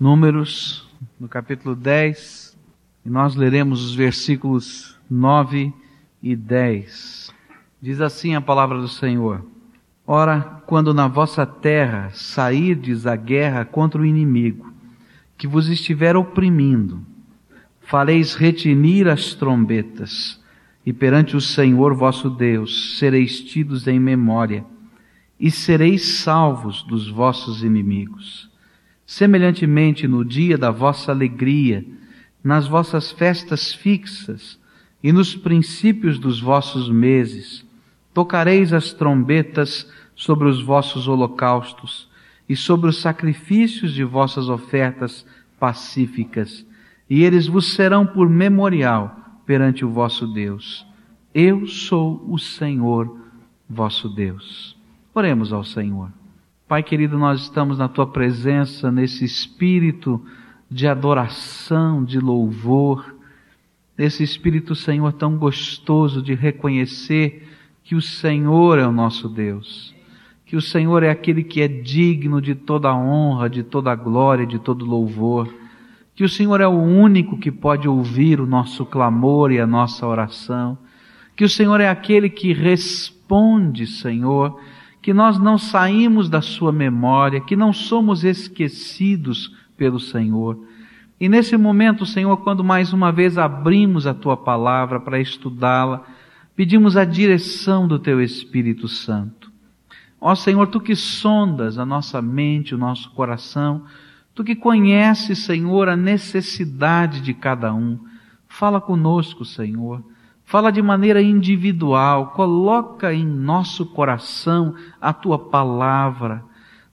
Números, no capítulo 10, e nós leremos os versículos 9 e 10. Diz assim a palavra do Senhor: Ora, quando na vossa terra sairdes a guerra contra o inimigo, que vos estiver oprimindo, fareis retinir as trombetas, e perante o Senhor vosso Deus sereis tidos em memória, e sereis salvos dos vossos inimigos. Semelhantemente, no dia da vossa alegria, nas vossas festas fixas e nos princípios dos vossos meses, tocareis as trombetas sobre os vossos holocaustos e sobre os sacrifícios de vossas ofertas pacíficas, e eles vos serão por memorial perante o vosso Deus. Eu sou o Senhor vosso Deus. Oremos ao Senhor. Pai querido, nós estamos na tua presença, nesse espírito de adoração, de louvor, nesse espírito, Senhor, tão gostoso de reconhecer que o Senhor é o nosso Deus, que o Senhor é aquele que é digno de toda honra, de toda glória, de todo louvor, que o Senhor é o único que pode ouvir o nosso clamor e a nossa oração, que o Senhor é aquele que responde, Senhor, que nós não saímos da Sua memória, que não somos esquecidos pelo Senhor. E nesse momento, Senhor, quando mais uma vez abrimos a Tua palavra para estudá-la, pedimos a direção do Teu Espírito Santo. Ó Senhor, Tu que sondas a nossa mente, o nosso coração, Tu que conheces, Senhor, a necessidade de cada um, fala conosco, Senhor. Fala de maneira individual, coloca em nosso coração a tua palavra.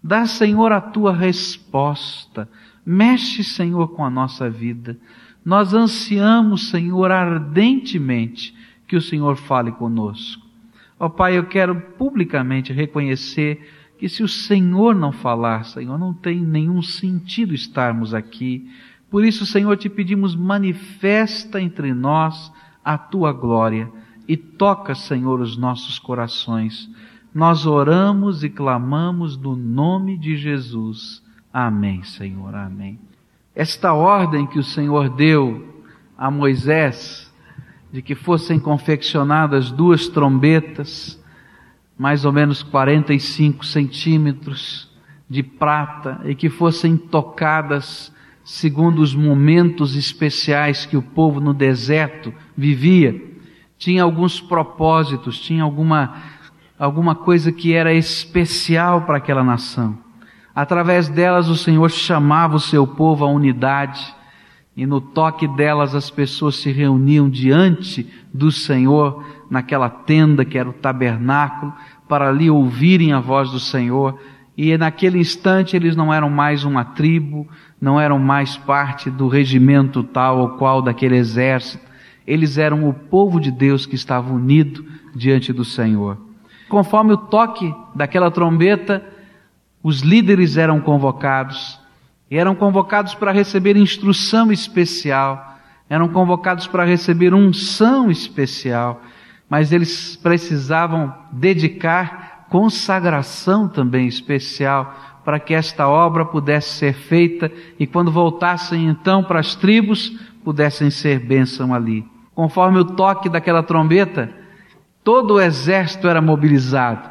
Dá, Senhor, a tua resposta. Mexe, Senhor, com a nossa vida. Nós ansiamos, Senhor, ardentemente que o Senhor fale conosco. Ó oh, Pai, eu quero publicamente reconhecer que se o Senhor não falar, Senhor, não tem nenhum sentido estarmos aqui. Por isso, Senhor, te pedimos, manifesta entre nós a tua glória e toca, Senhor, os nossos corações. Nós oramos e clamamos no nome de Jesus. Amém, Senhor, amém. Esta ordem que o Senhor deu a Moisés, de que fossem confeccionadas duas trombetas, mais ou menos 45 centímetros de prata, e que fossem tocadas segundo os momentos especiais que o povo no deserto vivia, tinha alguns propósitos, tinha alguma, alguma coisa que era especial para aquela nação. Através delas o Senhor chamava o seu povo à unidade, e no toque delas as pessoas se reuniam diante do Senhor, naquela tenda que era o tabernáculo, para ali ouvirem a voz do Senhor e naquele instante eles não eram mais uma tribo, não eram mais parte do regimento tal ou qual daquele exército. Eles eram o povo de Deus que estava unido diante do Senhor. Conforme o toque daquela trombeta, os líderes eram convocados, e eram convocados para receber instrução especial, eram convocados para receber unção especial, mas eles precisavam dedicar consagração também especial para que esta obra pudesse ser feita e quando voltassem então para as tribos, pudessem ser bênção ali. Conforme o toque daquela trombeta, todo o exército era mobilizado.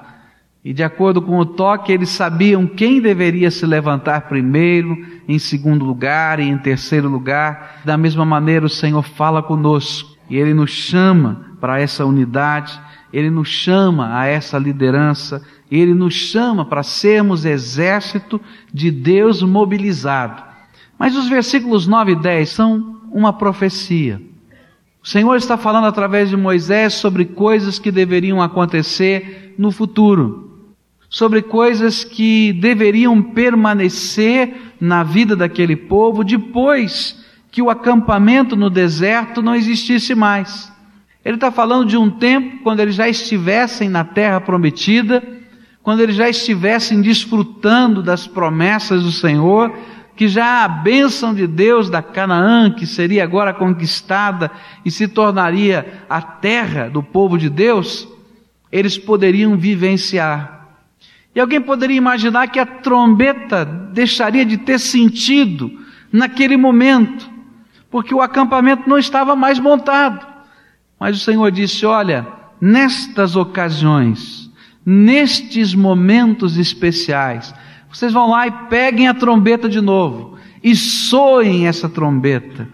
E de acordo com o toque, eles sabiam quem deveria se levantar primeiro, em segundo lugar e em terceiro lugar. Da mesma maneira, o Senhor fala conosco e Ele nos chama para essa unidade ele nos chama a essa liderança, Ele nos chama para sermos exército de Deus mobilizado. Mas os versículos 9 e 10 são uma profecia. O Senhor está falando através de Moisés sobre coisas que deveriam acontecer no futuro, sobre coisas que deveriam permanecer na vida daquele povo depois que o acampamento no deserto não existisse mais. Ele está falando de um tempo quando eles já estivessem na terra prometida, quando eles já estivessem desfrutando das promessas do Senhor, que já a bênção de Deus da Canaã, que seria agora conquistada e se tornaria a terra do povo de Deus, eles poderiam vivenciar. E alguém poderia imaginar que a trombeta deixaria de ter sentido naquele momento, porque o acampamento não estava mais montado. Mas o Senhor disse: Olha, nestas ocasiões, nestes momentos especiais, vocês vão lá e peguem a trombeta de novo e soem essa trombeta,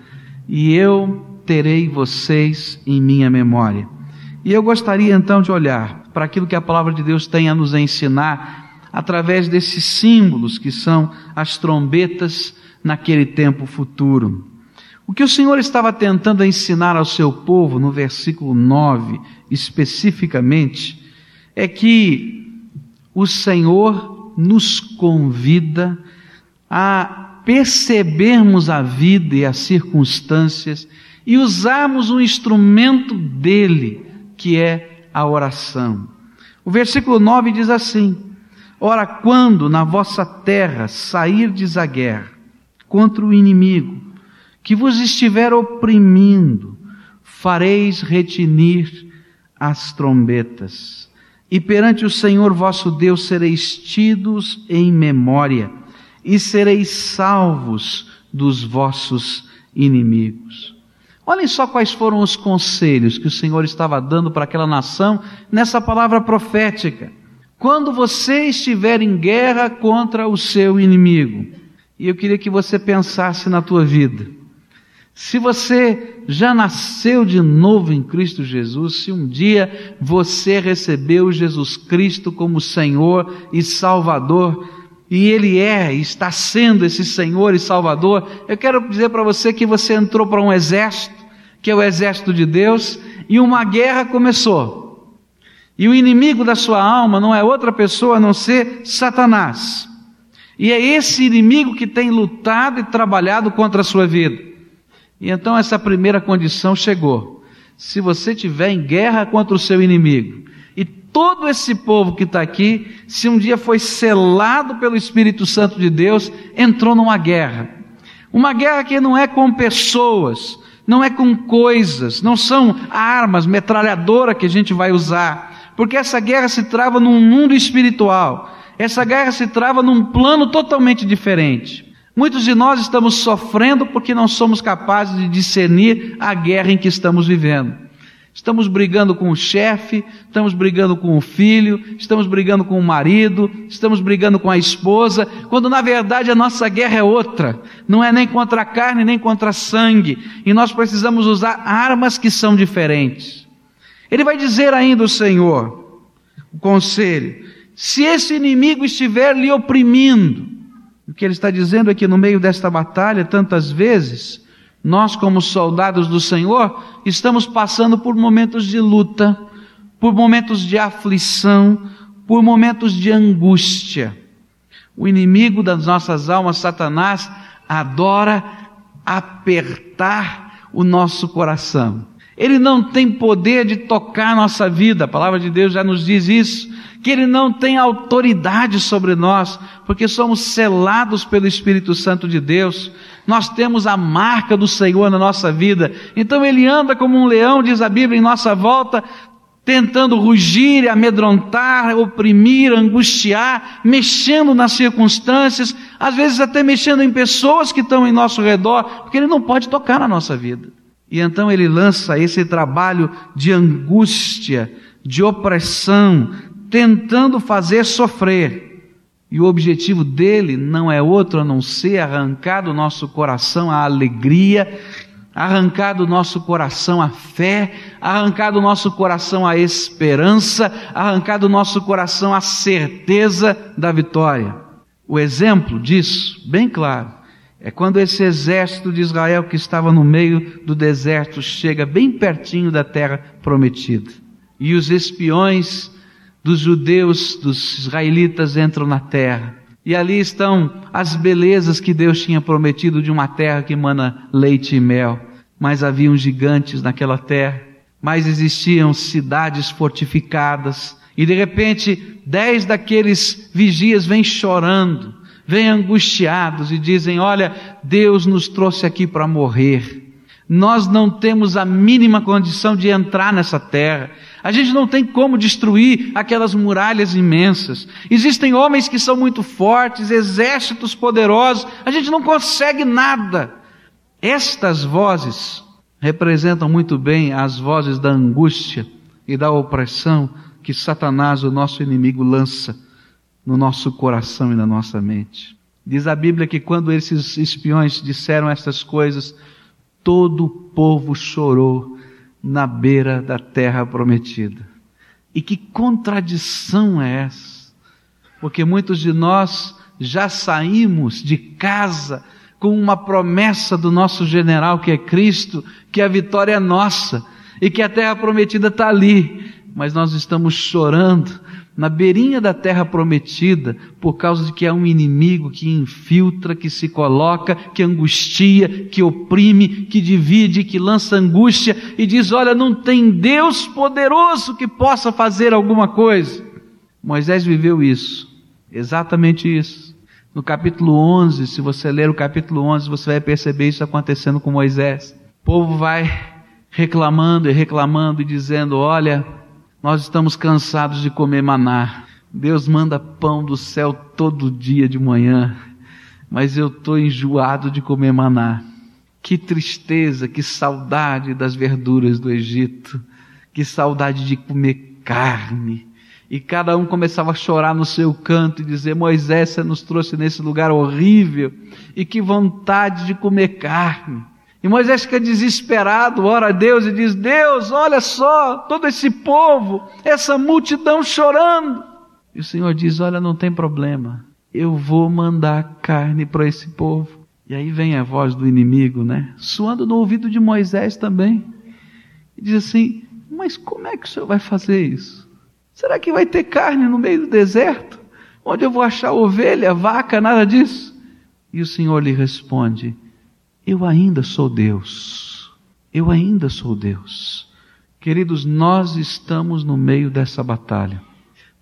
e eu terei vocês em minha memória. E eu gostaria então de olhar para aquilo que a palavra de Deus tem a nos ensinar através desses símbolos que são as trombetas naquele tempo futuro. O que o Senhor estava tentando ensinar ao seu povo no versículo 9, especificamente, é que o Senhor nos convida a percebermos a vida e as circunstâncias e usarmos um instrumento dele, que é a oração. O versículo 9 diz assim: Ora, quando na vossa terra sairdes a guerra contra o inimigo, que vos estiver oprimindo, fareis retinir as trombetas, e perante o Senhor vosso Deus sereis tidos em memória, e sereis salvos dos vossos inimigos. Olhem só quais foram os conselhos que o Senhor estava dando para aquela nação nessa palavra profética. Quando você estiver em guerra contra o seu inimigo, e eu queria que você pensasse na tua vida. Se você já nasceu de novo em Cristo Jesus, se um dia você recebeu Jesus Cristo como Senhor e Salvador, e Ele é, está sendo esse Senhor e Salvador, eu quero dizer para você que você entrou para um exército, que é o exército de Deus, e uma guerra começou. E o inimigo da sua alma não é outra pessoa a não ser Satanás. E é esse inimigo que tem lutado e trabalhado contra a sua vida. E então essa primeira condição chegou. Se você tiver em guerra contra o seu inimigo, todo esse povo que está aqui, se um dia foi selado pelo Espírito Santo de Deus, entrou numa guerra. Uma guerra que não é com pessoas, não é com coisas, não são armas, metralhadora que a gente vai usar, porque essa guerra se trava num mundo espiritual. Essa guerra se trava num plano totalmente diferente. Muitos de nós estamos sofrendo porque não somos capazes de discernir a guerra em que estamos vivendo. Estamos brigando com o chefe, estamos brigando com o filho, estamos brigando com o marido, estamos brigando com a esposa, quando na verdade a nossa guerra é outra. Não é nem contra a carne, nem contra a sangue. E nós precisamos usar armas que são diferentes. Ele vai dizer ainda o Senhor, o conselho, se esse inimigo estiver lhe oprimindo, o que ele está dizendo é que no meio desta batalha, tantas vezes, nós, como soldados do Senhor, estamos passando por momentos de luta, por momentos de aflição, por momentos de angústia. O inimigo das nossas almas, Satanás, adora apertar o nosso coração. Ele não tem poder de tocar nossa vida, a palavra de Deus já nos diz isso, que Ele não tem autoridade sobre nós, porque somos selados pelo Espírito Santo de Deus, nós temos a marca do Senhor na nossa vida, então Ele anda como um leão, diz a Bíblia, em nossa volta, tentando rugir, amedrontar, oprimir, angustiar, mexendo nas circunstâncias, às vezes até mexendo em pessoas que estão em nosso redor, porque Ele não pode tocar na nossa vida. E então ele lança esse trabalho de angústia, de opressão, tentando fazer sofrer. E o objetivo dele não é outro a não ser arrancar do nosso coração a alegria, arrancar do nosso coração a fé, arrancar do nosso coração a esperança, arrancar do nosso coração a certeza da vitória. O exemplo disso, bem claro, é quando esse exército de Israel que estava no meio do deserto chega bem pertinho da terra prometida. E os espiões dos judeus, dos israelitas entram na terra. E ali estão as belezas que Deus tinha prometido de uma terra que emana leite e mel. Mas haviam gigantes naquela terra, mas existiam cidades fortificadas. E de repente, dez daqueles vigias vêm chorando vêm angustiados e dizem: Olha, Deus nos trouxe aqui para morrer. Nós não temos a mínima condição de entrar nessa terra. A gente não tem como destruir aquelas muralhas imensas. Existem homens que são muito fortes, exércitos poderosos, a gente não consegue nada. Estas vozes representam muito bem as vozes da angústia e da opressão que Satanás, o nosso inimigo, lança no nosso coração e na nossa mente. Diz a Bíblia que quando esses espiões disseram essas coisas, todo o povo chorou na beira da terra prometida. E que contradição é essa? Porque muitos de nós já saímos de casa com uma promessa do nosso general que é Cristo, que a vitória é nossa e que a terra prometida está ali, mas nós estamos chorando na beirinha da terra prometida, por causa de que é um inimigo que infiltra, que se coloca, que angustia, que oprime, que divide, que lança angústia e diz: Olha, não tem Deus poderoso que possa fazer alguma coisa. Moisés viveu isso, exatamente isso. No capítulo 11, se você ler o capítulo 11, você vai perceber isso acontecendo com Moisés. O povo vai reclamando e reclamando e dizendo: Olha, nós estamos cansados de comer maná. Deus manda pão do céu todo dia de manhã, mas eu estou enjoado de comer maná. Que tristeza, que saudade das verduras do Egito, que saudade de comer carne. E cada um começava a chorar no seu canto e dizer: Moisés, você nos trouxe nesse lugar horrível, e que vontade de comer carne. E Moisés fica desesperado, ora a Deus e diz: Deus, olha só, todo esse povo, essa multidão chorando. E o Senhor diz: Olha, não tem problema, eu vou mandar carne para esse povo. E aí vem a voz do inimigo, né? Suando no ouvido de Moisés também. E diz assim: Mas como é que o Senhor vai fazer isso? Será que vai ter carne no meio do deserto? Onde eu vou achar ovelha, vaca, nada disso? E o Senhor lhe responde: eu ainda sou Deus. Eu ainda sou Deus. Queridos, nós estamos no meio dessa batalha.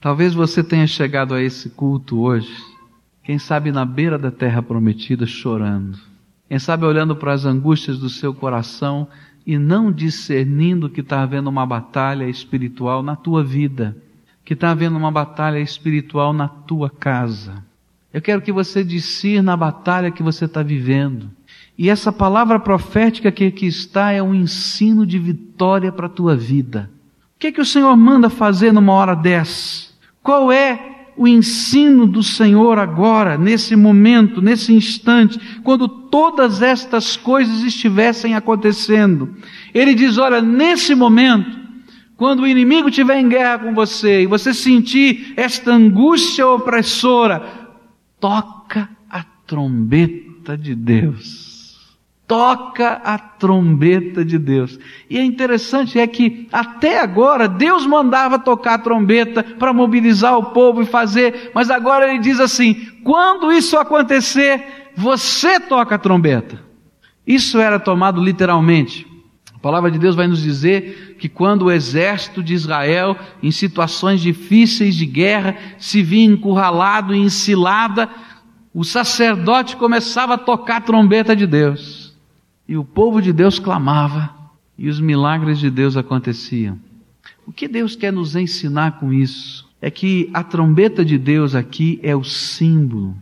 Talvez você tenha chegado a esse culto hoje, quem sabe na beira da terra prometida chorando. Quem sabe olhando para as angústias do seu coração e não discernindo que está havendo uma batalha espiritual na tua vida, que está havendo uma batalha espiritual na tua casa. Eu quero que você discirna a batalha que você está vivendo. E essa palavra profética que aqui está é um ensino de vitória para a tua vida. O que é que o Senhor manda fazer numa hora dessa? Qual é o ensino do Senhor agora, nesse momento, nesse instante, quando todas estas coisas estivessem acontecendo? Ele diz: olha, nesse momento, quando o inimigo estiver em guerra com você e você sentir esta angústia opressora, toca a trombeta de Deus toca a trombeta de Deus. E é interessante é que até agora Deus mandava tocar a trombeta para mobilizar o povo e fazer, mas agora ele diz assim: quando isso acontecer, você toca a trombeta. Isso era tomado literalmente. A palavra de Deus vai nos dizer que quando o exército de Israel, em situações difíceis de guerra, se via encurralado e encilada, o sacerdote começava a tocar a trombeta de Deus. E o povo de Deus clamava e os milagres de Deus aconteciam. O que Deus quer nos ensinar com isso? É que a trombeta de Deus aqui é o símbolo,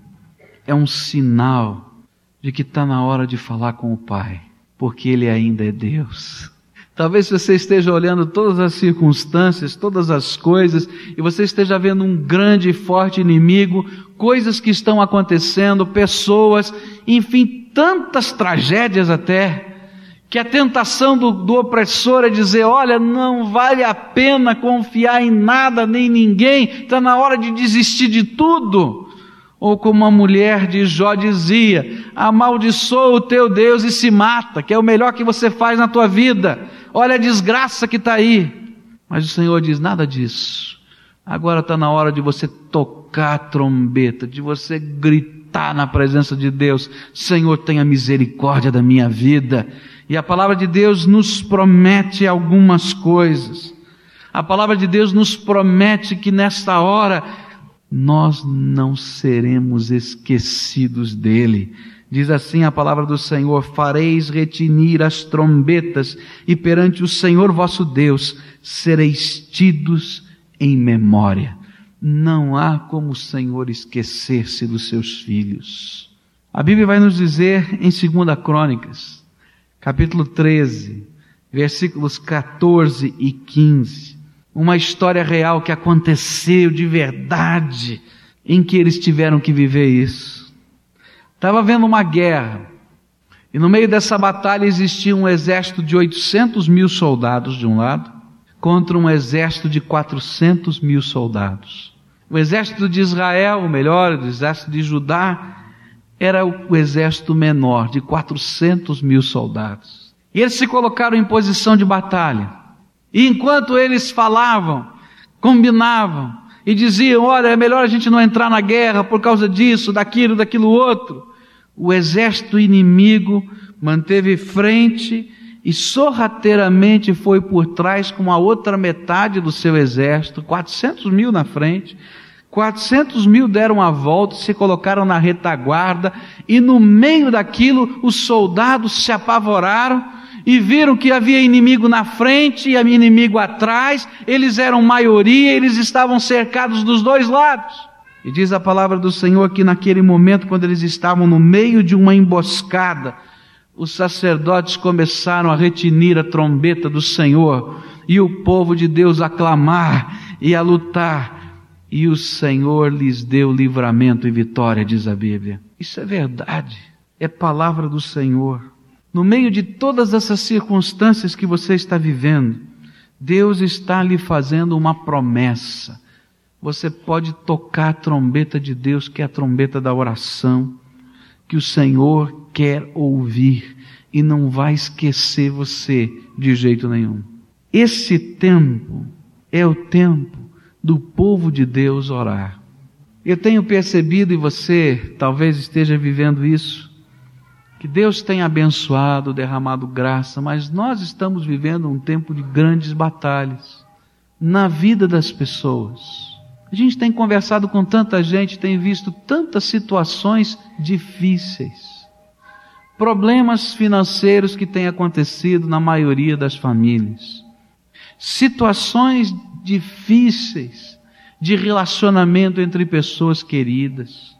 é um sinal de que está na hora de falar com o Pai, porque Ele ainda é Deus. Talvez você esteja olhando todas as circunstâncias, todas as coisas, e você esteja vendo um grande e forte inimigo, coisas que estão acontecendo, pessoas, enfim, tantas tragédias até, que a tentação do, do opressor é dizer: olha, não vale a pena confiar em nada nem ninguém, está na hora de desistir de tudo. Ou como a mulher de Jó dizia: amaldiçoa o teu Deus e se mata, que é o melhor que você faz na tua vida. Olha a desgraça que está aí. Mas o Senhor diz: nada disso. Agora está na hora de você tocar a trombeta, de você gritar gritar na presença de Deus: Senhor, tenha misericórdia da minha vida. E a palavra de Deus nos promete algumas coisas. A palavra de Deus nos promete que nesta hora nós não seremos esquecidos dele. Diz assim a palavra do Senhor: Fareis retinir as trombetas, e perante o Senhor vosso Deus sereis tidos em memória. Não há como o Senhor esquecer-se dos seus filhos. A Bíblia vai nos dizer em 2 Crônicas, capítulo 13, versículos 14 e 15, uma história real que aconteceu de verdade, em que eles tiveram que viver isso. Estava havendo uma guerra, e no meio dessa batalha existia um exército de 800 mil soldados de um lado, contra um exército de 400 mil soldados. O exército de Israel, ou melhor, o exército de Judá, era o exército menor, de 400 mil soldados. E eles se colocaram em posição de batalha. E enquanto eles falavam, combinavam e diziam: Olha, é melhor a gente não entrar na guerra por causa disso, daquilo, daquilo outro. O exército inimigo manteve frente e sorrateiramente foi por trás com a outra metade do seu exército, 400 mil na frente. 400 mil deram a volta, se colocaram na retaguarda, e no meio daquilo os soldados se apavoraram e viram que havia inimigo na frente e inimigo atrás, eles eram maioria, eles estavam cercados dos dois lados. E diz a palavra do Senhor que naquele momento, quando eles estavam no meio de uma emboscada, os sacerdotes começaram a retinir a trombeta do Senhor e o povo de Deus a clamar e a lutar. E o Senhor lhes deu livramento e vitória, diz a Bíblia. Isso é verdade, é palavra do Senhor. No meio de todas essas circunstâncias que você está vivendo, Deus está lhe fazendo uma promessa. Você pode tocar a trombeta de Deus, que é a trombeta da oração, que o Senhor quer ouvir e não vai esquecer você de jeito nenhum. Esse tempo é o tempo do povo de Deus orar. Eu tenho percebido, e você talvez esteja vivendo isso, que Deus tenha abençoado, derramado graça, mas nós estamos vivendo um tempo de grandes batalhas na vida das pessoas. A gente tem conversado com tanta gente, tem visto tantas situações difíceis, problemas financeiros que têm acontecido na maioria das famílias, situações difíceis de relacionamento entre pessoas queridas.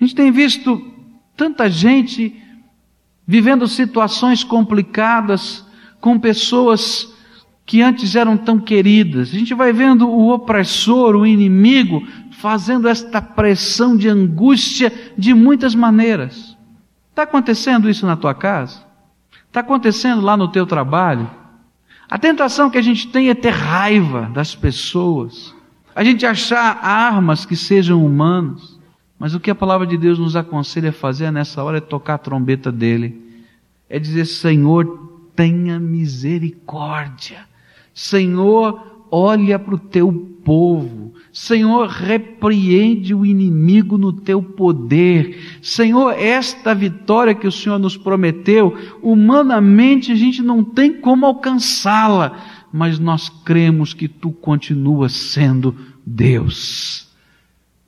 A gente tem visto tanta gente vivendo situações complicadas com pessoas que antes eram tão queridas. A gente vai vendo o opressor, o inimigo, fazendo esta pressão de angústia de muitas maneiras. Está acontecendo isso na tua casa? Está acontecendo lá no teu trabalho? A tentação que a gente tem é ter raiva das pessoas, a gente achar armas que sejam humanas. Mas o que a palavra de Deus nos aconselha a fazer nessa hora é tocar a trombeta dele. É dizer, Senhor, tenha misericórdia. Senhor, olha para o teu povo. Senhor, repreende o inimigo no teu poder. Senhor, esta vitória que o Senhor nos prometeu, humanamente a gente não tem como alcançá-la, mas nós cremos que tu continuas sendo Deus.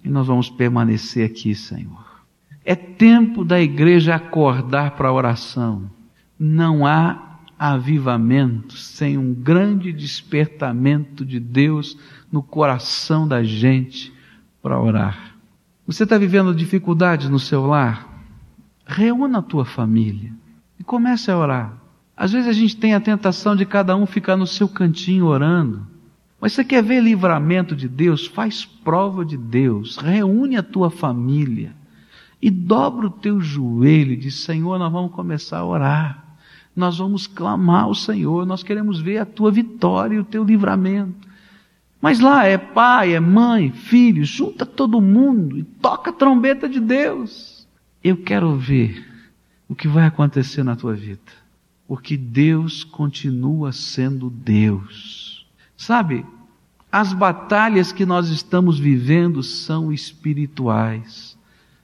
E nós vamos permanecer aqui, Senhor. É tempo da igreja acordar para a oração. Não há avivamento sem um grande despertamento de Deus no coração da gente para orar. Você está vivendo dificuldades no seu lar? Reúna a tua família e comece a orar. Às vezes a gente tem a tentação de cada um ficar no seu cantinho orando. Mas você quer ver livramento de Deus? Faz prova de Deus. Reúne a tua família. E dobra o teu joelho e diz: Senhor, nós vamos começar a orar. Nós vamos clamar ao Senhor. Nós queremos ver a tua vitória e o teu livramento. Mas lá é pai, é mãe, filho, junta todo mundo e toca a trombeta de Deus. Eu quero ver o que vai acontecer na tua vida. Porque Deus continua sendo Deus. Sabe, as batalhas que nós estamos vivendo são espirituais.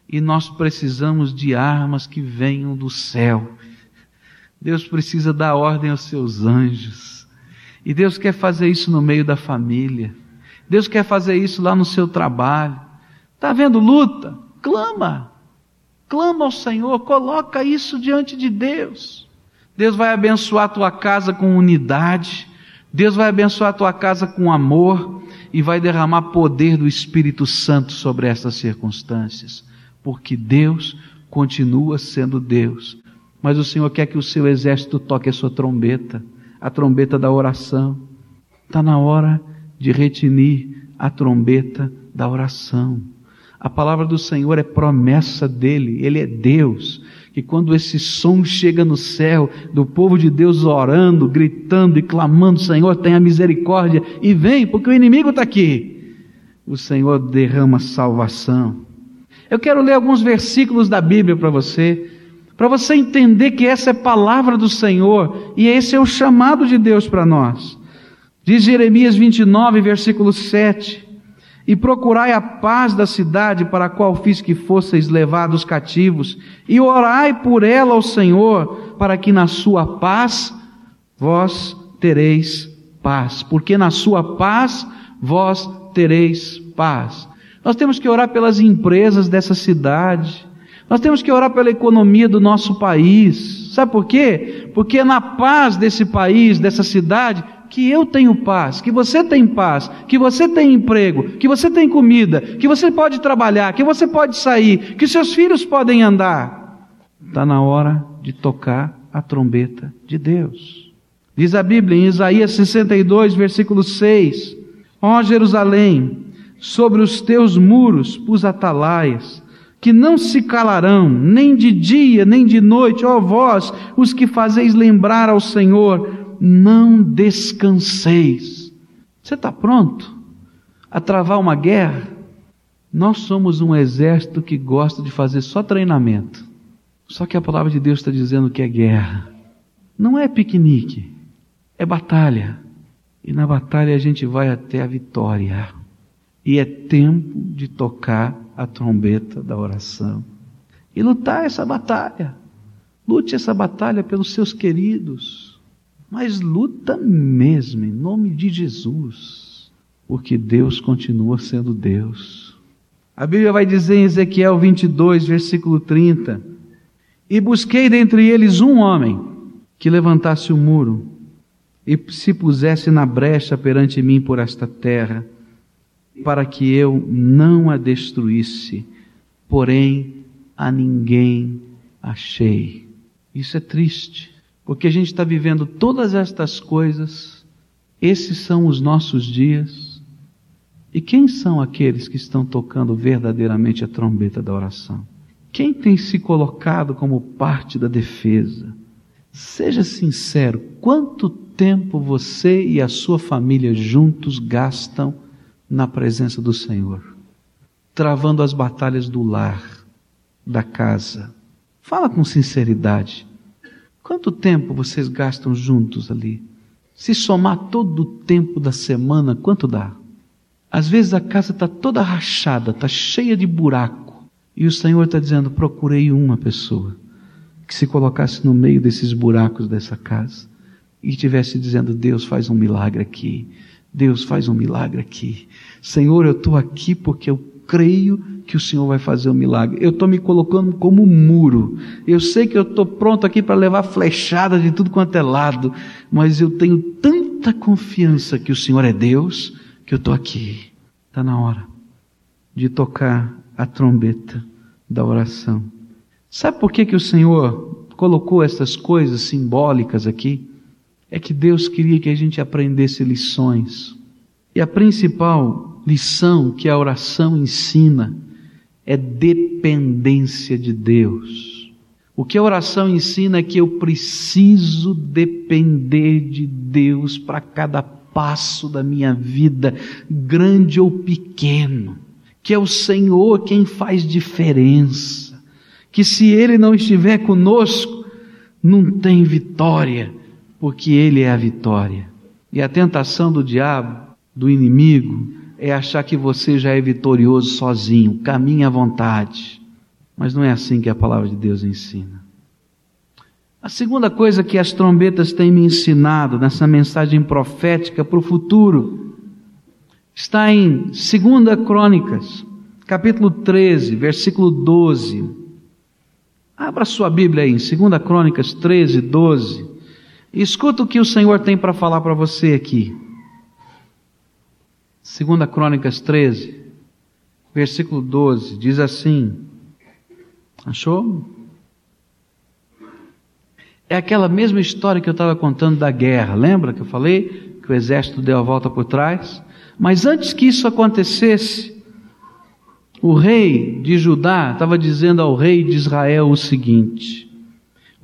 E nós precisamos de armas que venham do céu. Deus precisa dar ordem aos seus anjos. E Deus quer fazer isso no meio da família. Deus quer fazer isso lá no seu trabalho. Está vendo luta? Clama. Clama ao Senhor, coloca isso diante de Deus. Deus vai abençoar a tua casa com unidade, Deus vai abençoar a tua casa com amor e vai derramar poder do Espírito Santo sobre essas circunstâncias, porque Deus continua sendo Deus. Mas o Senhor quer que o seu exército toque a sua trombeta, a trombeta da oração. Está na hora de retinir a trombeta da oração. A palavra do Senhor é promessa dele, ele é Deus. Que quando esse som chega no céu, do povo de Deus orando, gritando e clamando, Senhor, tenha misericórdia e vem, porque o inimigo está aqui. O Senhor derrama salvação. Eu quero ler alguns versículos da Bíblia para você, para você entender que essa é palavra do Senhor e esse é o chamado de Deus para nós. Diz Jeremias 29, versículo 7. E procurai a paz da cidade para a qual fiz que fosseis levados cativos, e orai por ela ao Senhor, para que na sua paz vós tereis paz, porque na sua paz vós tereis paz. Nós temos que orar pelas empresas dessa cidade, nós temos que orar pela economia do nosso país. Sabe por quê? Porque é na paz desse país, dessa cidade, que eu tenho paz, que você tem paz, que você tem emprego, que você tem comida, que você pode trabalhar, que você pode sair, que seus filhos podem andar. Está na hora de tocar a trombeta de Deus. Diz a Bíblia em Isaías 62, versículo 6: Ó Jerusalém, sobre os teus muros pus atalaias, que não se calarão, nem de dia, nem de noite, ó vós, os que fazeis lembrar ao Senhor, não descanseis. Você está pronto a travar uma guerra? Nós somos um exército que gosta de fazer só treinamento. Só que a palavra de Deus está dizendo que é guerra. Não é piquenique, é batalha. E na batalha a gente vai até a vitória. E é tempo de tocar a trombeta da oração e lutar essa batalha. Lute essa batalha pelos seus queridos mas luta mesmo em nome de Jesus, porque Deus continua sendo Deus. A Bíblia vai dizer em Ezequiel 22, versículo 30: E busquei dentre eles um homem que levantasse o muro e se pusesse na brecha perante mim por esta terra, para que eu não a destruísse, porém a ninguém achei. Isso é triste. Porque a gente está vivendo todas estas coisas, esses são os nossos dias. E quem são aqueles que estão tocando verdadeiramente a trombeta da oração? Quem tem se colocado como parte da defesa? Seja sincero, quanto tempo você e a sua família juntos gastam na presença do Senhor? Travando as batalhas do lar, da casa. Fala com sinceridade. Quanto tempo vocês gastam juntos ali? Se somar todo o tempo da semana, quanto dá? Às vezes a casa está toda rachada, está cheia de buraco. E o Senhor está dizendo: procurei uma pessoa que se colocasse no meio desses buracos dessa casa e estivesse dizendo: Deus faz um milagre aqui. Deus faz um milagre aqui. Senhor, eu estou aqui porque eu creio que o Senhor vai fazer um milagre. Eu estou me colocando como muro. Eu sei que eu estou pronto aqui para levar flechada de tudo quanto é lado, mas eu tenho tanta confiança que o Senhor é Deus que eu estou aqui. Está na hora de tocar a trombeta da oração. Sabe por que, que o Senhor colocou essas coisas simbólicas aqui? É que Deus queria que a gente aprendesse lições. E a principal lição que a oração ensina é dependência de Deus. O que a oração ensina é que eu preciso depender de Deus para cada passo da minha vida, grande ou pequeno. Que é o Senhor quem faz diferença. Que se Ele não estiver conosco, não tem vitória, porque Ele é a vitória. E a tentação do diabo, do inimigo, é achar que você já é vitorioso sozinho, caminha à vontade. Mas não é assim que a palavra de Deus ensina. A segunda coisa que as trombetas têm me ensinado nessa mensagem profética para o futuro está em 2 Crônicas, capítulo 13, versículo 12. Abra sua Bíblia aí, em 2 Crônicas 13, 12. Escuta o que o Senhor tem para falar para você aqui. 2 Crônicas 13, versículo 12, diz assim: Achou? É aquela mesma história que eu estava contando da guerra, lembra que eu falei que o exército deu a volta por trás? Mas antes que isso acontecesse, o rei de Judá estava dizendo ao rei de Israel o seguinte: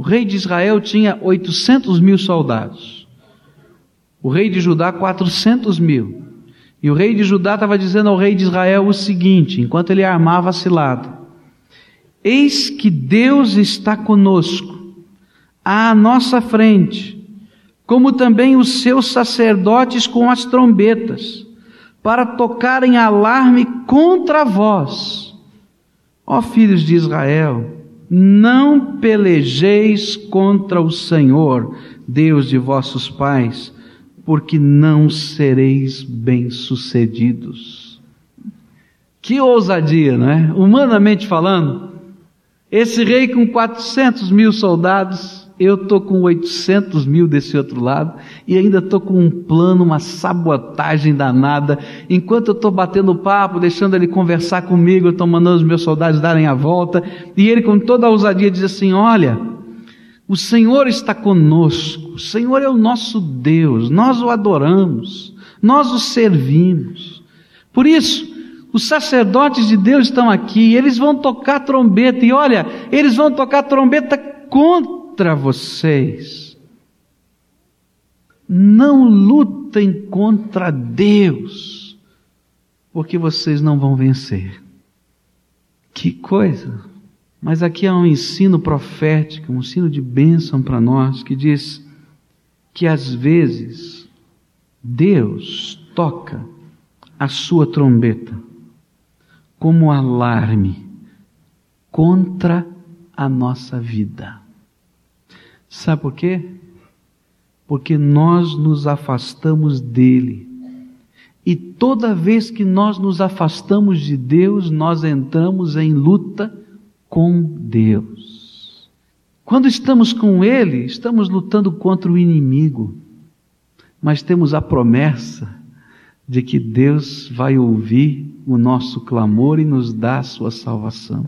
o rei de Israel tinha 800 mil soldados, o rei de Judá 400 mil. E o rei de Judá estava dizendo ao rei de Israel o seguinte, enquanto ele armava a cilada: Eis que Deus está conosco, à nossa frente, como também os seus sacerdotes com as trombetas, para tocarem alarme contra vós. Ó filhos de Israel, não pelejeis contra o Senhor, Deus de vossos pais, porque não sereis bem-sucedidos. Que ousadia, não é? Humanamente falando, esse rei com 400 mil soldados, eu estou com 800 mil desse outro lado e ainda estou com um plano, uma sabotagem danada. Enquanto eu estou batendo papo, deixando ele conversar comigo, eu estou mandando os meus soldados darem a volta. E ele, com toda a ousadia, diz assim: Olha, o Senhor está conosco, o Senhor é o nosso Deus, nós o adoramos, nós o servimos. Por isso, os sacerdotes de Deus estão aqui, eles vão tocar trombeta, e olha, eles vão tocar trombeta contra vocês. Não lutem contra Deus, porque vocês não vão vencer. Que coisa! Mas aqui há um ensino profético, um ensino de bênção para nós, que diz que às vezes Deus toca a sua trombeta como alarme contra a nossa vida. Sabe por quê? Porque nós nos afastamos dele. E toda vez que nós nos afastamos de Deus, nós entramos em luta com Deus. Quando estamos com Ele, estamos lutando contra o inimigo, mas temos a promessa de que Deus vai ouvir o nosso clamor e nos dar a sua salvação.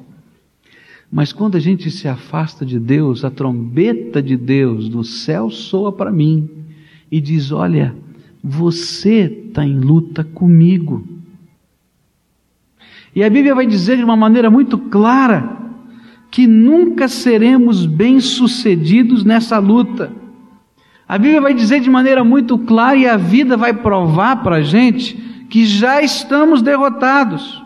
Mas quando a gente se afasta de Deus, a trombeta de Deus do céu soa para mim e diz: Olha, você está em luta comigo. E a Bíblia vai dizer de uma maneira muito clara que nunca seremos bem-sucedidos nessa luta. A Bíblia vai dizer de maneira muito clara e a vida vai provar para a gente que já estamos derrotados.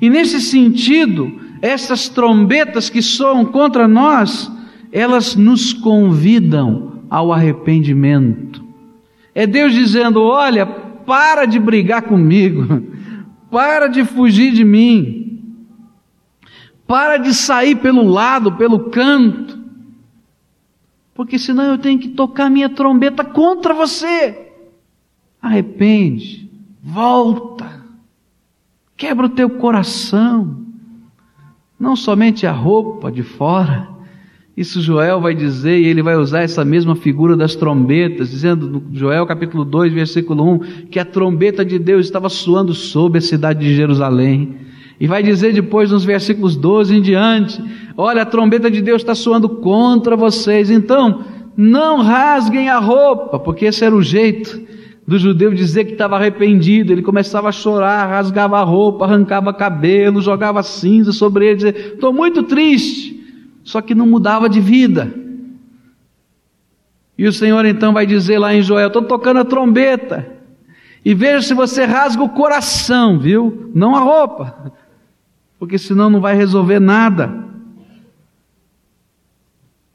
E nesse sentido, essas trombetas que soam contra nós, elas nos convidam ao arrependimento. É Deus dizendo: olha, para de brigar comigo, para de fugir de mim, para de sair pelo lado, pelo canto. Porque senão eu tenho que tocar minha trombeta contra você. Arrepende, volta, quebra o teu coração. Não somente a roupa de fora. Isso Joel vai dizer, e ele vai usar essa mesma figura das trombetas, dizendo no Joel capítulo 2, versículo 1, que a trombeta de Deus estava soando sobre a cidade de Jerusalém. E vai dizer depois nos versículos 12 em diante: Olha, a trombeta de Deus está soando contra vocês, então não rasguem a roupa, porque esse era o jeito do judeu dizer que estava arrependido. Ele começava a chorar, rasgava a roupa, arrancava cabelo, jogava cinza sobre ele, dizia: Estou muito triste. Só que não mudava de vida. E o Senhor então vai dizer lá em Joel: Estou tocando a trombeta. E veja se você rasga o coração, viu? Não a roupa porque senão não vai resolver nada.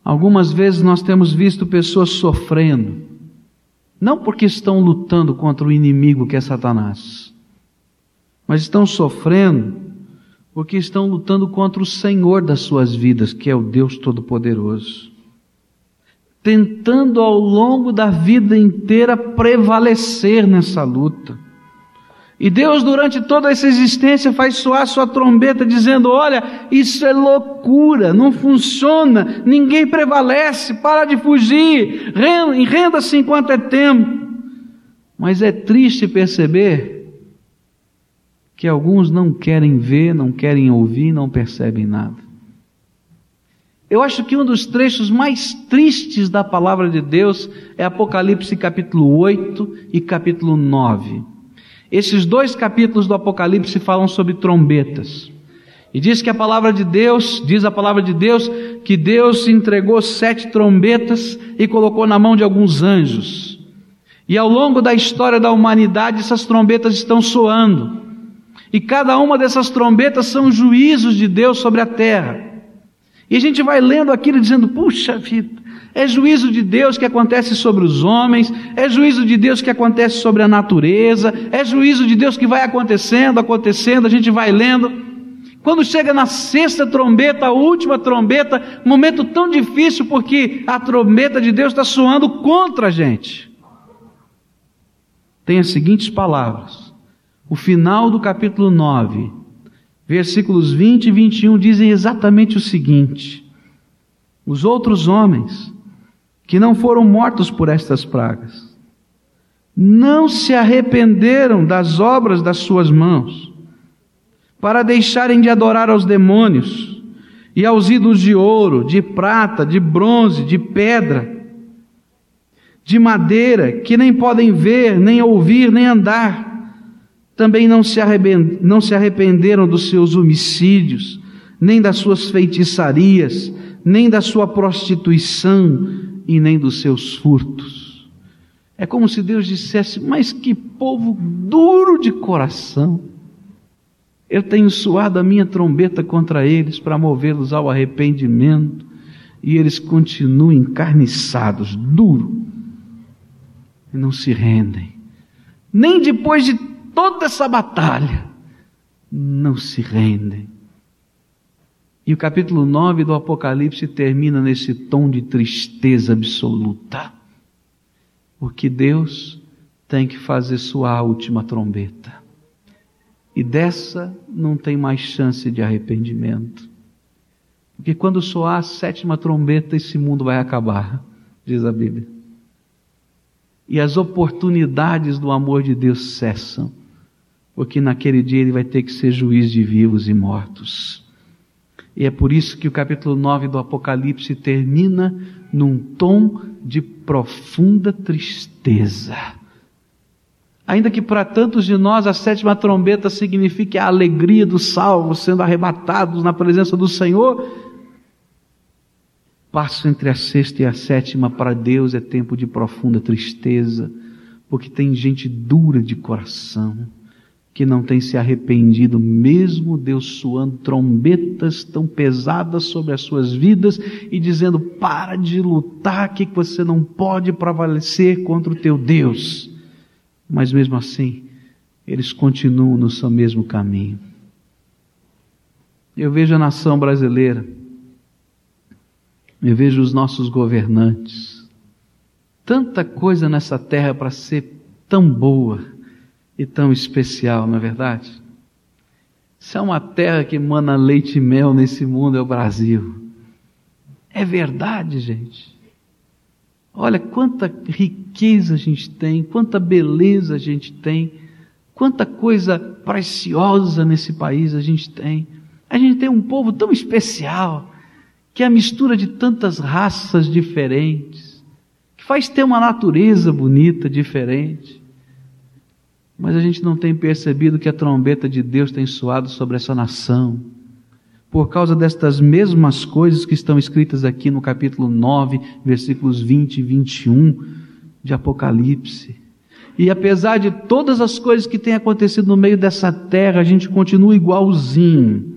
Algumas vezes nós temos visto pessoas sofrendo, não porque estão lutando contra o inimigo que é Satanás, mas estão sofrendo porque estão lutando contra o Senhor das suas vidas, que é o Deus Todo-Poderoso. Tentando ao longo da vida inteira prevalecer nessa luta E Deus, durante toda essa existência, faz soar sua trombeta, dizendo: Olha, isso é loucura, não funciona, ninguém prevalece, para de fugir, renda-se enquanto é tempo. Mas é triste perceber que alguns não querem ver, não querem ouvir, não percebem nada. Eu acho que um dos trechos mais tristes da palavra de Deus é Apocalipse capítulo 8 e capítulo 9. Esses dois capítulos do Apocalipse falam sobre trombetas. E diz que a palavra de Deus, diz a palavra de Deus, que Deus entregou sete trombetas e colocou na mão de alguns anjos. E ao longo da história da humanidade, essas trombetas estão soando. E cada uma dessas trombetas são juízos de Deus sobre a terra. E a gente vai lendo aquilo dizendo: puxa vida, é juízo de Deus que acontece sobre os homens, é juízo de Deus que acontece sobre a natureza, é juízo de Deus que vai acontecendo, acontecendo, a gente vai lendo. Quando chega na sexta trombeta, a última trombeta, momento tão difícil porque a trombeta de Deus está soando contra a gente. Tem as seguintes palavras. O final do capítulo 9 versículos 20 e 21 dizem exatamente o seguinte: Os outros homens que não foram mortos por estas pragas. Não se arrependeram das obras das suas mãos, para deixarem de adorar aos demônios e aos ídolos de ouro, de prata, de bronze, de pedra, de madeira, que nem podem ver, nem ouvir, nem andar. Também não se, não se arrependeram dos seus homicídios, nem das suas feitiçarias, nem da sua prostituição e nem dos seus furtos. É como se Deus dissesse: Mas que povo duro de coração! Eu tenho suado a minha trombeta contra eles para movê-los ao arrependimento, e eles continuam encarniçados, duro, e não se rendem. Nem depois de toda essa batalha, não se rendem. E o capítulo 9 do Apocalipse termina nesse tom de tristeza absoluta. Porque Deus tem que fazer sua última trombeta. E dessa não tem mais chance de arrependimento. Porque quando soar a sétima trombeta, esse mundo vai acabar, diz a Bíblia. E as oportunidades do amor de Deus cessam porque naquele dia ele vai ter que ser juiz de vivos e mortos. E é por isso que o capítulo 9 do Apocalipse termina num tom de profunda tristeza. Ainda que para tantos de nós a sétima trombeta signifique a alegria dos salvos sendo arrebatados na presença do Senhor, passo entre a sexta e a sétima para Deus é tempo de profunda tristeza, porque tem gente dura de coração que não tem se arrependido, mesmo Deus suando trombetas tão pesadas sobre as suas vidas e dizendo: para de lutar, que você não pode prevalecer contra o teu Deus. Mas mesmo assim, eles continuam no seu mesmo caminho. Eu vejo a nação brasileira, eu vejo os nossos governantes, tanta coisa nessa terra para ser tão boa e tão especial, não é verdade? Se é uma terra que emana leite e mel nesse mundo, é o Brasil. É verdade, gente. Olha quanta riqueza a gente tem, quanta beleza a gente tem, quanta coisa preciosa nesse país a gente tem. A gente tem um povo tão especial, que é a mistura de tantas raças diferentes, que faz ter uma natureza bonita, diferente. Mas a gente não tem percebido que a trombeta de Deus tem soado sobre essa nação. Por causa destas mesmas coisas que estão escritas aqui no capítulo 9, versículos 20 e 21 de Apocalipse. E apesar de todas as coisas que têm acontecido no meio dessa terra, a gente continua igualzinho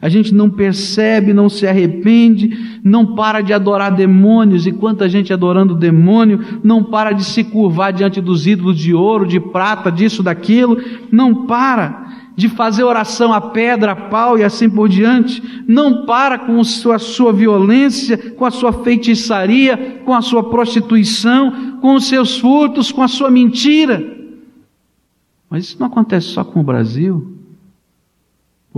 a gente não percebe, não se arrepende, não para de adorar demônios, e quanta gente adorando demônio, não para de se curvar diante dos ídolos de ouro, de prata, disso, daquilo, não para de fazer oração a pedra, a pau e assim por diante, não para com a sua violência, com a sua feitiçaria, com a sua prostituição, com os seus furtos, com a sua mentira. Mas isso não acontece só com o Brasil,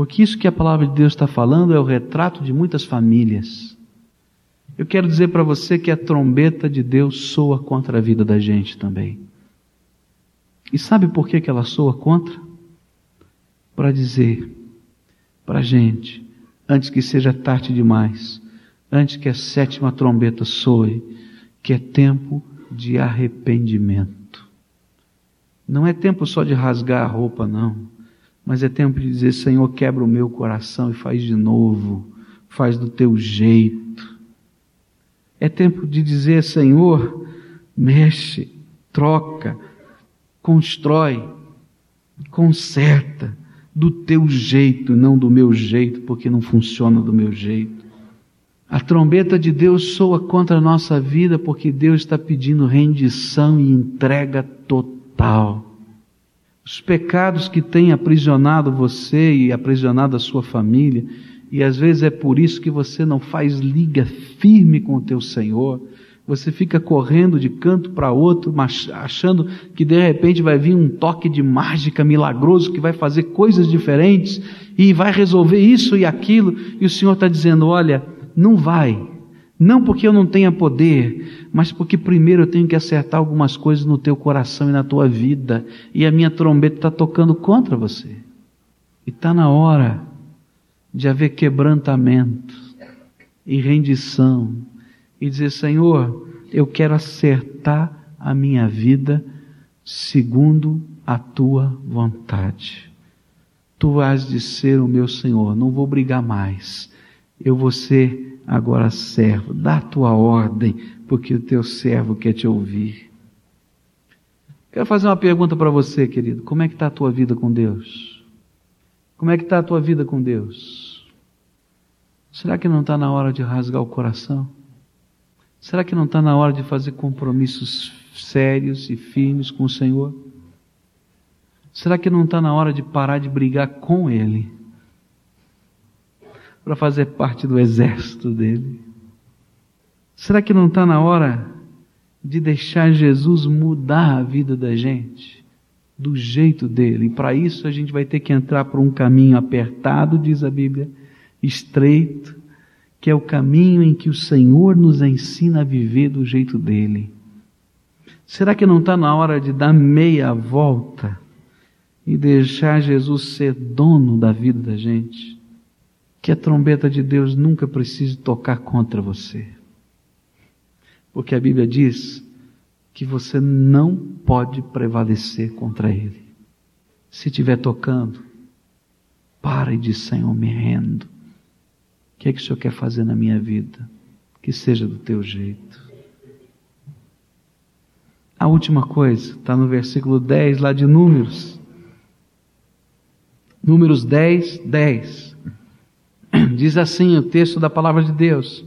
porque isso que a palavra de Deus está falando é o retrato de muitas famílias. Eu quero dizer para você que a trombeta de Deus soa contra a vida da gente também. E sabe por que, que ela soa contra? Para dizer para a gente, antes que seja tarde demais, antes que a sétima trombeta soe, que é tempo de arrependimento. Não é tempo só de rasgar a roupa, não, mas é tempo de dizer: Senhor, quebra o meu coração e faz de novo, faz do teu jeito. É tempo de dizer: Senhor, mexe, troca, constrói, conserta do teu jeito, não do meu jeito, porque não funciona do meu jeito. A trombeta de Deus soa contra a nossa vida porque Deus está pedindo rendição e entrega total. Os pecados que têm aprisionado você e aprisionado a sua família, e às vezes é por isso que você não faz liga firme com o teu Senhor. Você fica correndo de canto para outro, achando que de repente vai vir um toque de mágica milagroso que vai fazer coisas diferentes e vai resolver isso e aquilo. E o Senhor está dizendo: olha, não vai. Não porque eu não tenha poder, mas porque primeiro eu tenho que acertar algumas coisas no teu coração e na tua vida. E a minha trombeta está tocando contra você. E está na hora de haver quebrantamento e rendição e dizer: Senhor, eu quero acertar a minha vida segundo a tua vontade. Tu has de ser o meu Senhor, não vou brigar mais. Eu vou ser agora servo. Dá a tua ordem, porque o teu servo quer te ouvir. Quero fazer uma pergunta para você, querido. Como é que está a tua vida com Deus? Como é que está a tua vida com Deus? Será que não está na hora de rasgar o coração? Será que não está na hora de fazer compromissos sérios e firmes com o Senhor? Será que não está na hora de parar de brigar com Ele? Para fazer parte do exército dele? Será que não está na hora de deixar Jesus mudar a vida da gente? Do jeito dele. E para isso a gente vai ter que entrar por um caminho apertado, diz a Bíblia, estreito, que é o caminho em que o Senhor nos ensina a viver do jeito dele. Será que não está na hora de dar meia volta e deixar Jesus ser dono da vida da gente? Que a trombeta de Deus nunca precise tocar contra você. Porque a Bíblia diz que você não pode prevalecer contra Ele. Se estiver tocando, para e diz, Senhor, me rendo que é que o Senhor quer fazer na minha vida? Que seja do teu jeito. A última coisa está no versículo 10 lá de Números. Números 10, 10. Diz assim o texto da palavra de Deus: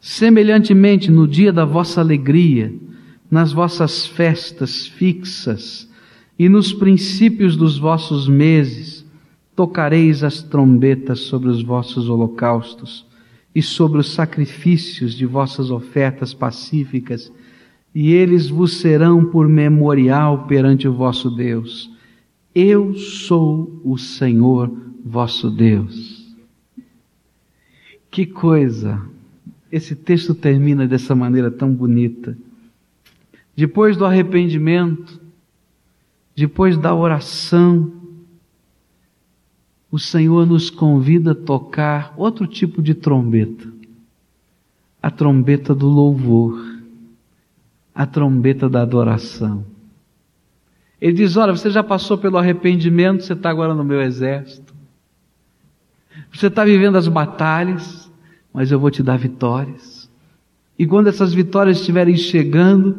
Semelhantemente, no dia da vossa alegria, nas vossas festas fixas e nos princípios dos vossos meses, tocareis as trombetas sobre os vossos holocaustos e sobre os sacrifícios de vossas ofertas pacíficas, e eles vos serão por memorial perante o vosso Deus. Eu sou o Senhor vosso Deus. Que coisa! Esse texto termina dessa maneira tão bonita. Depois do arrependimento, depois da oração, o Senhor nos convida a tocar outro tipo de trombeta. A trombeta do louvor. A trombeta da adoração. Ele diz: Olha, você já passou pelo arrependimento, você está agora no meu exército. Você está vivendo as batalhas, mas eu vou te dar vitórias. E quando essas vitórias estiverem chegando,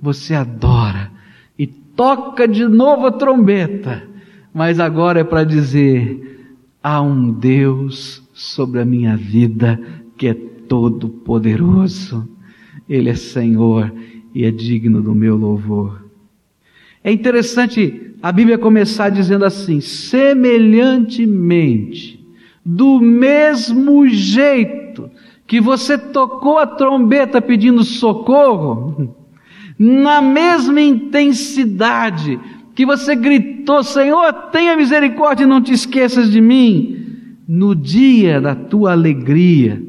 você adora e toca de novo a trombeta. Mas agora é para dizer: há um Deus sobre a minha vida que é todo poderoso. Ele é Senhor e é digno do meu louvor. É interessante a Bíblia começar dizendo assim: semelhantemente, do mesmo jeito que você tocou a trombeta pedindo socorro, na mesma intensidade que você gritou: Senhor, tenha misericórdia e não te esqueças de mim. No dia da tua alegria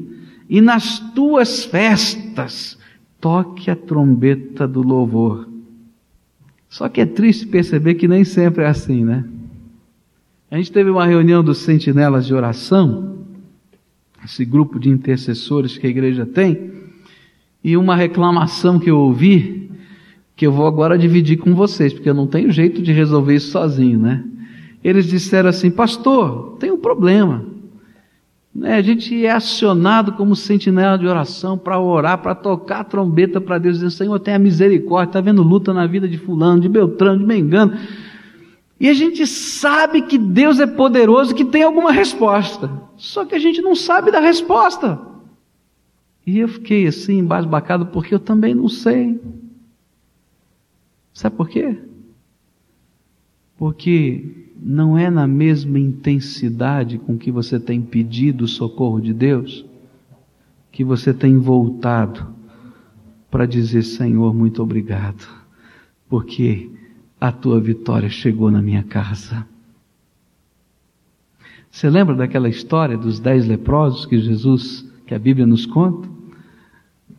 e nas tuas festas, toque a trombeta do louvor. Só que é triste perceber que nem sempre é assim, né? A gente teve uma reunião dos sentinelas de oração, esse grupo de intercessores que a igreja tem, e uma reclamação que eu ouvi, que eu vou agora dividir com vocês, porque eu não tenho jeito de resolver isso sozinho, né? Eles disseram assim: Pastor, tem um problema. Né? A gente é acionado como sentinela de oração para orar, para tocar a trombeta para Deus, dizer: Senhor, tenha misericórdia. Está vendo luta na vida de Fulano, de Beltrano, de Mengano. E a gente sabe que Deus é poderoso, que tem alguma resposta. Só que a gente não sabe da resposta. E eu fiquei assim, embasbacado, porque eu também não sei. Sabe por quê? Porque não é na mesma intensidade com que você tem pedido o socorro de Deus que você tem voltado para dizer: Senhor, muito obrigado, porque a tua vitória chegou na minha casa. Você lembra daquela história dos dez leprosos que Jesus, que a Bíblia nos conta?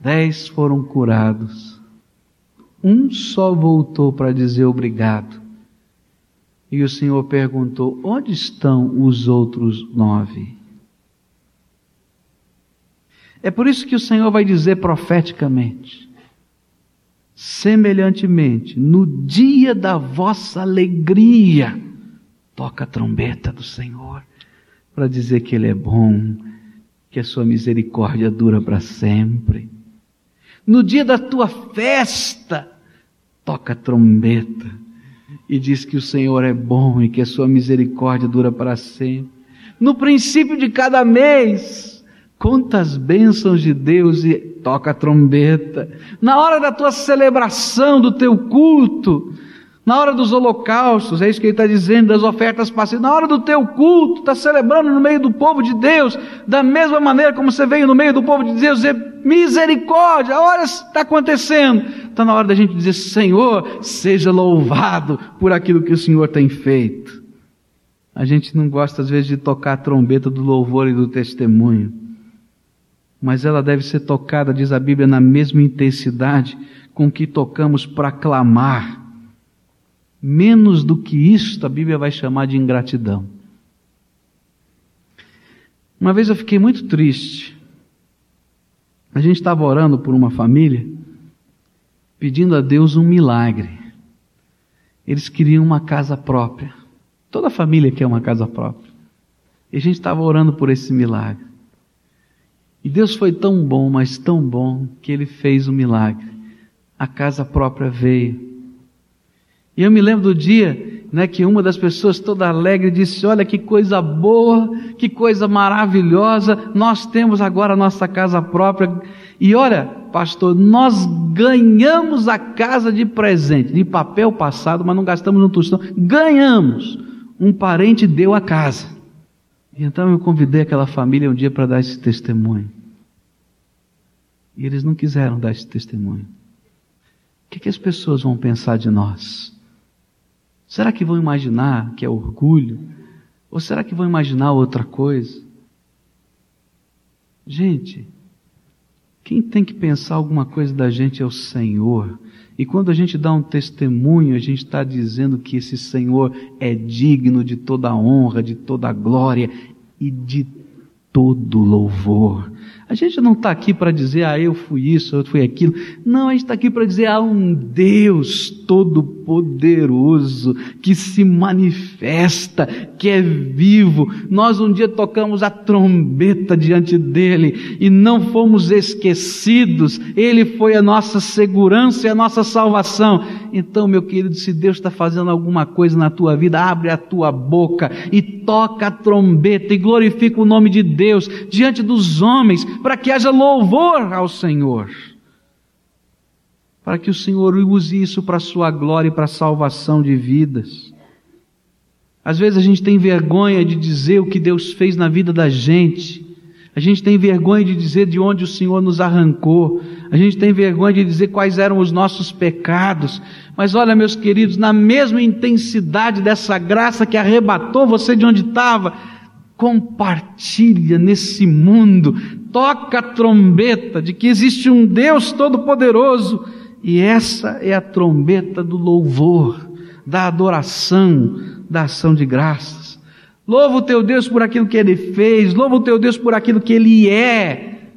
Dez foram curados. Um só voltou para dizer obrigado. E o Senhor perguntou: onde estão os outros nove? É por isso que o Senhor vai dizer profeticamente: Semelhantemente, no dia da vossa alegria, toca a trombeta do Senhor para dizer que Ele é bom, que a sua misericórdia dura para sempre. No dia da tua festa, toca a trombeta e diz que o Senhor é bom e que a sua misericórdia dura para sempre. No princípio de cada mês, conta as bênçãos de Deus e toca a trombeta. Na hora da tua celebração, do teu culto, na hora dos holocaustos, é isso que ele está dizendo, das ofertas passivas, na hora do teu culto, está celebrando no meio do povo de Deus, da mesma maneira como você veio no meio do povo de Deus dizer misericórdia, olha está acontecendo. Está na hora da gente dizer, Senhor, seja louvado por aquilo que o Senhor tem feito. A gente não gosta às vezes de tocar a trombeta do louvor e do testemunho mas ela deve ser tocada, diz a Bíblia, na mesma intensidade com que tocamos para clamar. Menos do que isso, a Bíblia vai chamar de ingratidão. Uma vez eu fiquei muito triste. A gente estava orando por uma família, pedindo a Deus um milagre. Eles queriam uma casa própria. Toda família quer uma casa própria. E a gente estava orando por esse milagre. E Deus foi tão bom, mas tão bom, que Ele fez um milagre. A casa própria veio. E eu me lembro do dia né, que uma das pessoas toda alegre disse: Olha que coisa boa, que coisa maravilhosa, nós temos agora a nossa casa própria. E olha, pastor, nós ganhamos a casa de presente, de papel passado, mas não gastamos no tostão. Ganhamos. Um parente deu a casa. Então eu convidei aquela família um dia para dar esse testemunho. E eles não quiseram dar esse testemunho. O que, que as pessoas vão pensar de nós? Será que vão imaginar que é orgulho? Ou será que vão imaginar outra coisa? Gente, quem tem que pensar alguma coisa da gente é o Senhor. E quando a gente dá um testemunho, a gente está dizendo que esse Senhor é digno de toda a honra, de toda a glória e de todo louvor. A gente não está aqui para dizer, ah, eu fui isso, eu fui aquilo. Não, a gente está aqui para dizer, ah, um Deus todo-poderoso que se manifesta, que é vivo. Nós um dia tocamos a trombeta diante dele e não fomos esquecidos. Ele foi a nossa segurança e a nossa salvação. Então, meu querido, se Deus está fazendo alguma coisa na tua vida, abre a tua boca e toca a trombeta e glorifica o nome de Deus diante dos homens para que haja louvor ao Senhor. Para que o Senhor use isso para a sua glória e para a salvação de vidas. Às vezes a gente tem vergonha de dizer o que Deus fez na vida da gente. A gente tem vergonha de dizer de onde o Senhor nos arrancou. A gente tem vergonha de dizer quais eram os nossos pecados. Mas olha, meus queridos, na mesma intensidade dessa graça que arrebatou você de onde estava, compartilha nesse mundo, toca a trombeta de que existe um Deus todo-poderoso, e essa é a trombeta do louvor, da adoração, da ação de graças. Louva o teu Deus por aquilo que ele fez, louva o teu Deus por aquilo que ele é.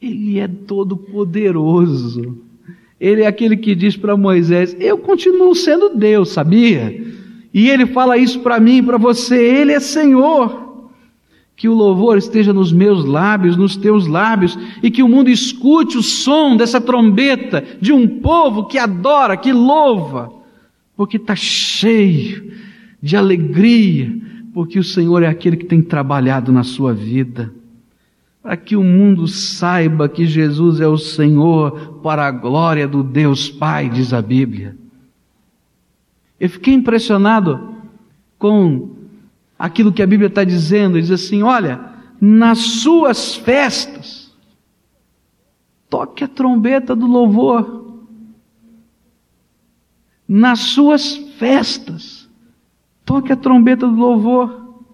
Ele é todo-poderoso. Ele é aquele que diz para Moisés: Eu continuo sendo Deus, sabia? E ele fala isso para mim e para você: Ele é Senhor. Que o louvor esteja nos meus lábios, nos teus lábios, e que o mundo escute o som dessa trombeta de um povo que adora, que louva, porque está cheio de alegria, porque o Senhor é aquele que tem trabalhado na sua vida para que o mundo saiba que Jesus é o Senhor para a glória do Deus Pai, diz a Bíblia. Eu fiquei impressionado com aquilo que a Bíblia está dizendo. Diz assim: olha, nas suas festas, toque a trombeta do louvor. Nas suas festas, toque a trombeta do louvor.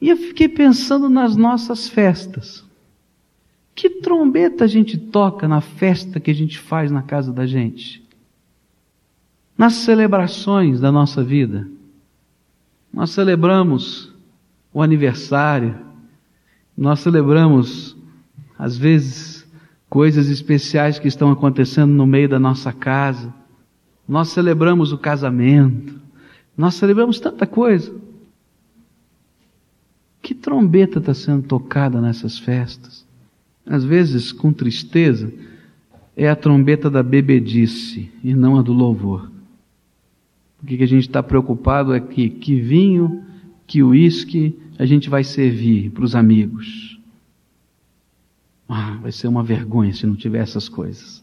E eu fiquei pensando nas nossas festas. Que trombeta a gente toca na festa que a gente faz na casa da gente? Nas celebrações da nossa vida. Nós celebramos o aniversário, nós celebramos, às vezes, coisas especiais que estão acontecendo no meio da nossa casa, nós celebramos o casamento, nós celebramos tanta coisa. Que trombeta está sendo tocada nessas festas? Às vezes, com tristeza, é a trombeta da bebedice e não a do louvor. O que a gente está preocupado é que, que vinho, que uísque a gente vai servir para os amigos. Ah, vai ser uma vergonha se não tiver essas coisas.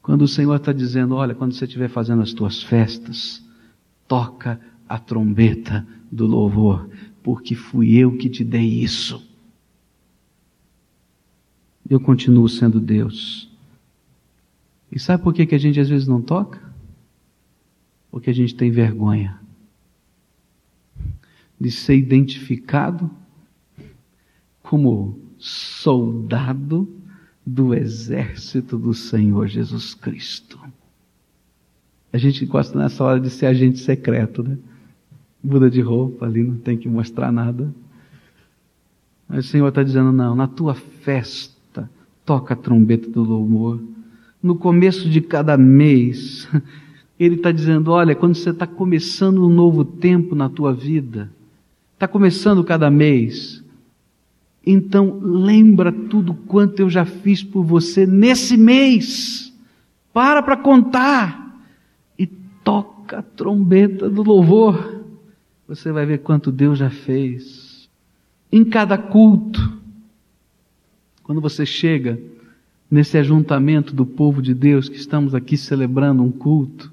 Quando o Senhor está dizendo, olha, quando você estiver fazendo as tuas festas, toca a trombeta do louvor, porque fui eu que te dei isso. Eu continuo sendo Deus. E sabe por que, que a gente às vezes não toca? Porque a gente tem vergonha de ser identificado como soldado do exército do Senhor Jesus Cristo. A gente gosta nessa hora de ser agente secreto, né? muda de roupa ali, não tem que mostrar nada. Mas o Senhor está dizendo: não, na tua festa, toca a trombeta do louvor. No começo de cada mês, Ele está dizendo: olha, quando você está começando um novo tempo na tua vida, está começando cada mês, então lembra tudo quanto eu já fiz por você nesse mês. Para para contar e toca a trombeta do louvor você vai ver quanto Deus já fez. Em cada culto, quando você chega nesse ajuntamento do povo de Deus, que estamos aqui celebrando um culto,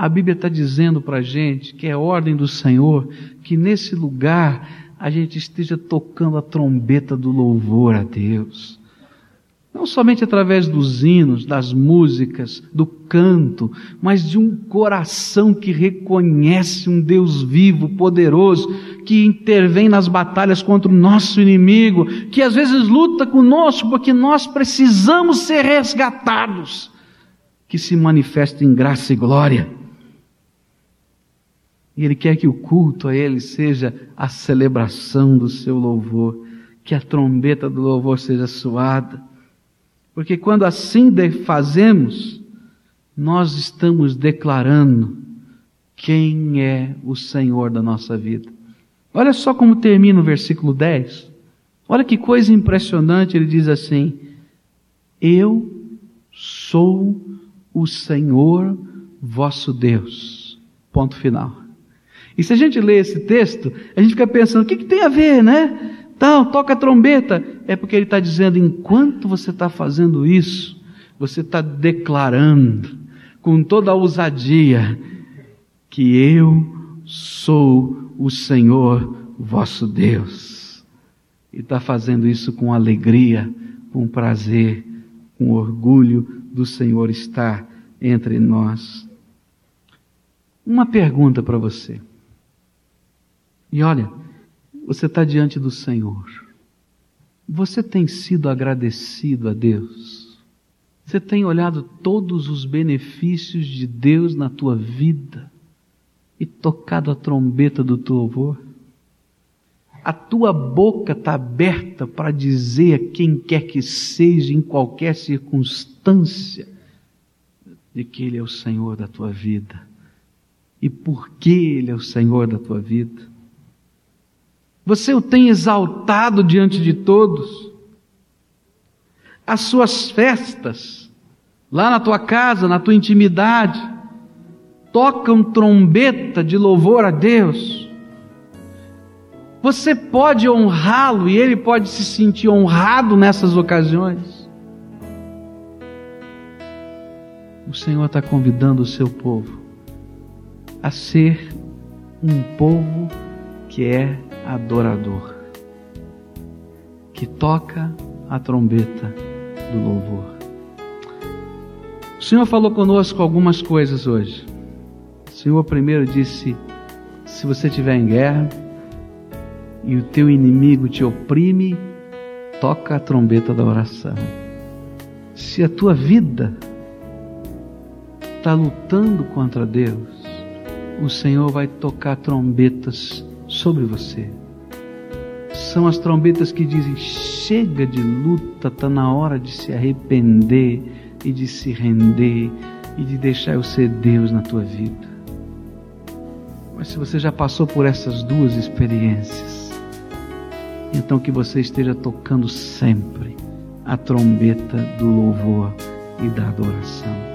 a Bíblia está dizendo para a gente que é ordem do Senhor que nesse lugar a gente esteja tocando a trombeta do louvor a Deus. Não somente através dos hinos, das músicas, do canto, mas de um coração que reconhece um Deus vivo, poderoso, que intervém nas batalhas contra o nosso inimigo, que às vezes luta conosco porque nós precisamos ser resgatados, que se manifesta em graça e glória. E Ele quer que o culto a Ele seja a celebração do seu louvor, que a trombeta do louvor seja suada porque quando assim fazemos, nós estamos declarando quem é o Senhor da nossa vida. Olha só como termina o versículo 10. Olha que coisa impressionante, ele diz assim: Eu sou o Senhor vosso Deus. Ponto final. E se a gente lê esse texto, a gente fica pensando, o que, que tem a ver, né? Então, toca a trombeta. É porque ele está dizendo: enquanto você está fazendo isso, você está declarando com toda a ousadia que eu sou o Senhor vosso Deus. e está fazendo isso com alegria, com prazer, com orgulho do Senhor estar entre nós. Uma pergunta para você. E olha, você está diante do Senhor. Você tem sido agradecido a Deus? Você tem olhado todos os benefícios de Deus na tua vida e tocado a trombeta do teu louvor? A tua boca está aberta para dizer a quem quer que seja, em qualquer circunstância, de que Ele é o Senhor da tua vida. E por que Ele é o Senhor da tua vida? Você o tem exaltado diante de todos. As suas festas, lá na tua casa, na tua intimidade, tocam trombeta de louvor a Deus. Você pode honrá-lo e ele pode se sentir honrado nessas ocasiões. O Senhor está convidando o seu povo a ser um povo que é adorador, que toca a trombeta do louvor. O Senhor falou conosco algumas coisas hoje. O Senhor primeiro disse: se você estiver em guerra e o teu inimigo te oprime, toca a trombeta da oração. Se a tua vida está lutando contra Deus, o Senhor vai tocar trombetas sobre você. São as trombetas que dizem: chega de luta, está na hora de se arrepender e de se render e de deixar eu ser Deus na tua vida. Mas se você já passou por essas duas experiências, então que você esteja tocando sempre a trombeta do louvor e da adoração.